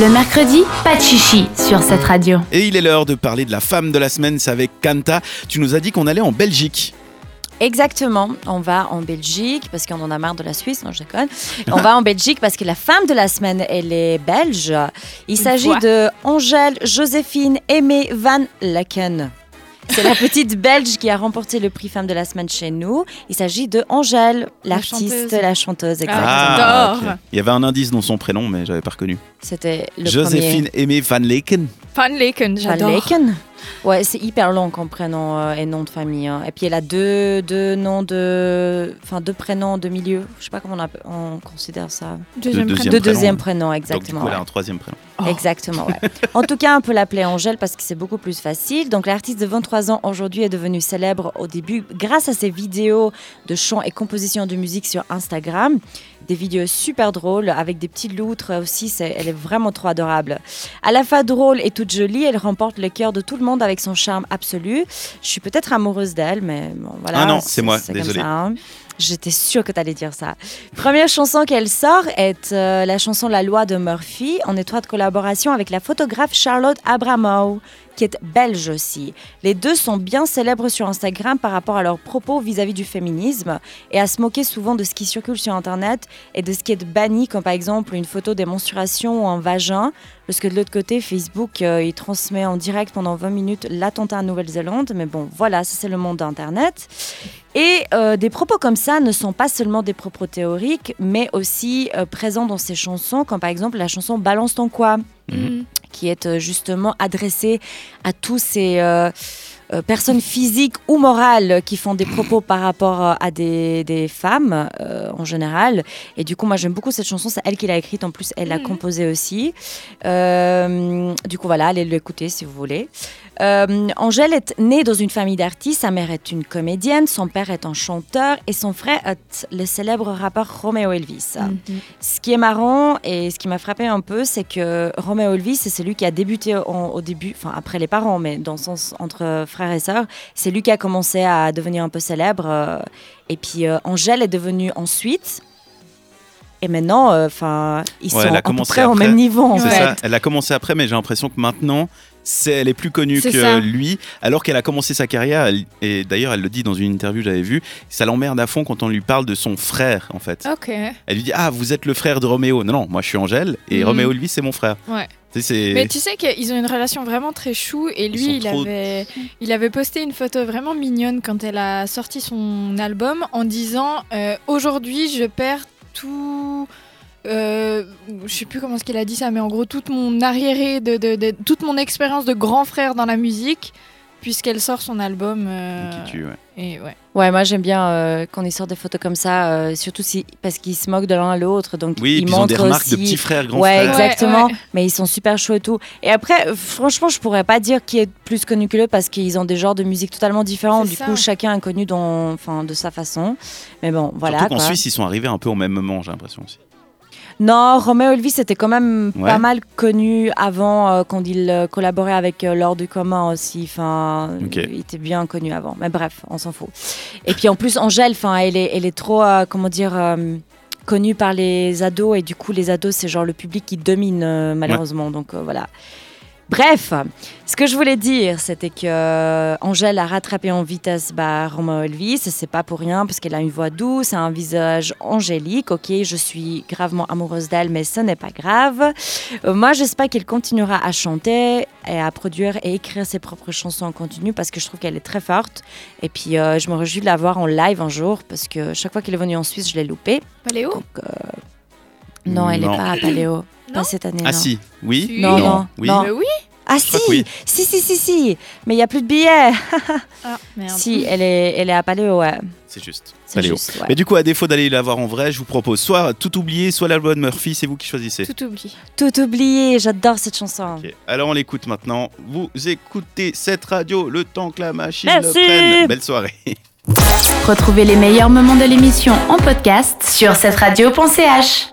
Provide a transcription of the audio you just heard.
Le mercredi, pas de chichi sur cette radio. Et il est l'heure de parler de la femme de la semaine, c'est avec Kanta. Tu nous as dit qu'on allait en Belgique. Exactement, on va en Belgique parce qu'on en a marre de la Suisse, non je déconne. On va en Belgique parce que la femme de la semaine, elle est belge. Il s'agit de Angèle Joséphine Aimée Van Lecken. C'est la petite belge qui a remporté le prix femme de la semaine chez nous. Il s'agit de Angèle, l'artiste, chanteuse. la chanteuse. Exactement. Ah, j'adore. ok. Il y avait un indice dans son prénom, mais j'avais pas reconnu. C'était le Joséphine Aimée Van Leken. Van Leken, premier. Van j'adore. Ouais, c'est hyper long comme prénom euh, et nom de famille. hein. Et puis elle a deux, deux noms de, enfin deux prénoms de milieu. Je sais pas comment on, considère ça. Deuxième De prénom. Deux prénom. deuxièmes prénoms, Donc du exactement. coup, elle a un troisième prénom. Oh. Exactement, ouais. En tout cas, on peut l'appeler Angèle parce que c'est beaucoup plus facile. Donc, l'artiste de 23 ans aujourd'hui est devenue célèbre au début grâce à ses vidéos de chants et compositions de musique sur Instagram. Des vidéos super drôles avec des petites loutres aussi. Elle est vraiment trop adorable. À la fois drôle et toute jolie, elle remporte le cœur de tout le monde avec son charme absolu. Je suis peut-être amoureuse d'elle, mais bon, voilà. Ah non, c'est moi, désolé. ça, hein. J'étais sûre que tu allais dire ça. Première chanson qu'elle sort est euh, la chanson La loi de Murphy, en étroite collaboration avec la photographe Charlotte Abramow, qui est belge aussi. Les deux sont bien célèbres sur Instagram par rapport à leurs propos vis-à-vis du féminisme et à se moquer souvent de ce qui circule sur Internet et de ce qui est banni, comme par exemple une photo des menstruations ou un vagin, parce que de l'autre côté, Facebook, euh, il transmet en direct pendant 20 minutes l'attentat en Nouvelle-Zélande. Mais bon, voilà, ça c'est le monde d'Internet. Et euh, des propos comme ça ne sont pas seulement des propos théoriques, mais aussi euh, présents dans ces chansons, comme par exemple la chanson Balance ton quoi, Mm. qui est euh, justement adressée à tous ces euh, euh, personnes physiques ou morales qui font des propos par rapport à des, des femmes euh, en général. Et du coup, moi j'aime beaucoup cette chanson, c'est elle qui l'a écrite, en plus elle l'a Mhm. composée aussi. Euh, du coup, voilà, allez l'écouter si vous voulez. Euh, Angèle est née dans une famille d'artistes. Sa mère est une comédienne, son père est un chanteur et son frère est le célèbre rappeur Romeo Elvis. Mhm. Ce qui est marrant et ce qui m'a frappé un peu, c'est que Romeo Elvis, c'est celui qui a débuté en- au début, enfin après les parents, mais dans le sens entre frères et sœurs, c'est lui qui a commencé à devenir un peu célèbre. euh, et puis euh, Angèle est devenue ensuite. Et maintenant, euh, enfin, ils Ouais, sont à peu commencé près au après. même niveau en C'est fait. ça. Elle a commencé après, mais j'ai l'impression que maintenant, c'est, elle est plus connue C'est que ça. lui. Alors qu'elle a commencé sa carrière, elle- et d'ailleurs, elle le dit dans une interview que j'avais vue, ça l'emmerde à fond quand on lui parle de son frère, en fait. Ok. Elle lui dit Ah, vous êtes le frère de Roméo. Non, non, moi je suis Angèle, et Mhm. Roméo, lui, c'est mon frère. Ouais. C'est- Mais tu sais qu'ils ont une relation vraiment très chou et lui, sont il trop- avait, il avait posté une photo vraiment mignonne quand elle a sorti son album en disant euh, Aujourd'hui, je perds tout. Euh, je sais plus comment est-ce qu'elle a dit ça, mais en gros, toute mon arriéré, de, de- de- toute mon expérience de grand frère dans la musique, puisqu'elle sort son album. euh, qui tue, ouais. et ouais. Ouais, moi j'aime bien euh, quand ils sortent des photos comme ça, euh, surtout si, parce qu'ils se moquent de l'un à l'autre. Donc Oui, ils puis ils ont des montrent remarques aussi... de petits frères, grands Ouais, frères. exactement. Ouais, ouais. Mais ils sont super chauds et tout. Et après, franchement, je pourrais pas dire qui est plus connu que l'autre parce qu'ils ont des genres de musique totalement différents. Du ça. coup, chacun est connu dans, enfin, de sa façon. Mais bon, voilà. Surtout qu'en. Suisse, ils sont arrivés un peu au même moment, j'ai l'impression aussi. Non, Romeo Elvis était quand même Ouais. pas mal connu avant euh, quand il euh, collaborait avec euh, du commun aussi. Enfin, il était bien connu avant. Mais bref, on s'en fout. Et puis en plus, Angèle, enfin, elle est, elle est trop, euh, comment dire. euh, connue par les ados et du coup les ados c'est genre le public qui domine malheureusement donc voilà Bref, ce que je voulais dire, c'était que euh, Angèle a rattrapé en vitesse bah, Romeo Elvis. C'est pas pour rien, parce qu'elle a une voix douce, un visage angélique. Ok, je suis gravement amoureuse d'elle, mais ce n'est pas grave. Euh, moi, j'espère qu'elle continuera à chanter et à produire et écrire ses propres chansons en continu, parce que je trouve qu'elle est très forte. Et puis, euh, je me réjouis de la voir en live un jour, parce que chaque fois qu'elle est venue en Suisse, je l'ai loupée. Paléo Donc, euh, non, elle n'est pas à Paléo. Pas cette année. Ah non. si, oui. Non, non, oui. non. Euh, oui. Ah si, oui. si, si, si, si. Mais il n'y a plus de billets. Ah, merde. Si, elle est, elle est à Paléo, ouais. C'est juste. Paléo. juste, ouais. Mais du coup, à défaut d'aller la voir en vrai, je vous propose soit tout oublier, soit l'album de Murphy, c'est vous qui choisissez. Tout oublie. Tout oublié, j'adore cette chanson. Ok, Alors on l'écoute maintenant. Vous écoutez cette radio le temps que la machine Merci. le prenne. Belle soirée. Retrouvez les meilleurs moments de l'émission en podcast sur cette radio.ch.